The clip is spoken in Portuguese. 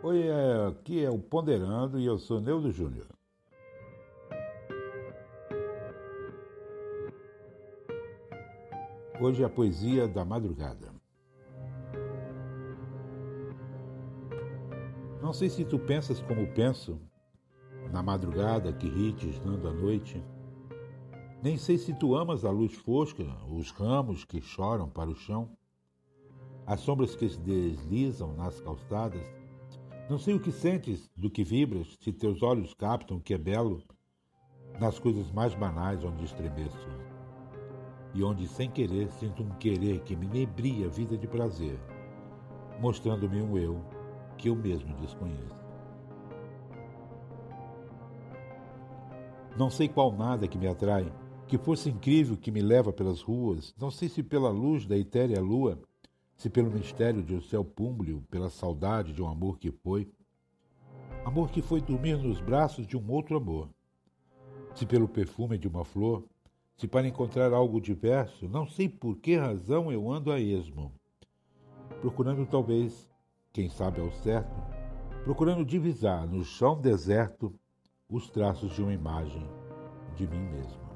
Oi, é, aqui é o Ponderando e eu sou Neudo Júnior. Hoje é a poesia da madrugada. Não sei se tu pensas como penso, na madrugada que rites dando a noite. Nem sei se tu amas a luz fosca, os ramos que choram para o chão, as sombras que se deslizam nas calçadas não sei o que sentes, do que vibras, se teus olhos captam o que é belo, nas coisas mais banais onde estremeço. E onde, sem querer, sinto um querer que me nebria a vida de prazer, mostrando-me um eu que eu mesmo desconheço. Não sei qual nada que me atrai, que força incrível que me leva pelas ruas, não sei se pela luz da etérea lua, se pelo mistério de um céu púmblio, pela saudade de um amor que foi, amor que foi dormir nos braços de um outro amor, se pelo perfume de uma flor, se para encontrar algo diverso, não sei por que razão eu ando a esmo, procurando talvez, quem sabe ao certo, procurando divisar no chão deserto os traços de uma imagem de mim mesmo.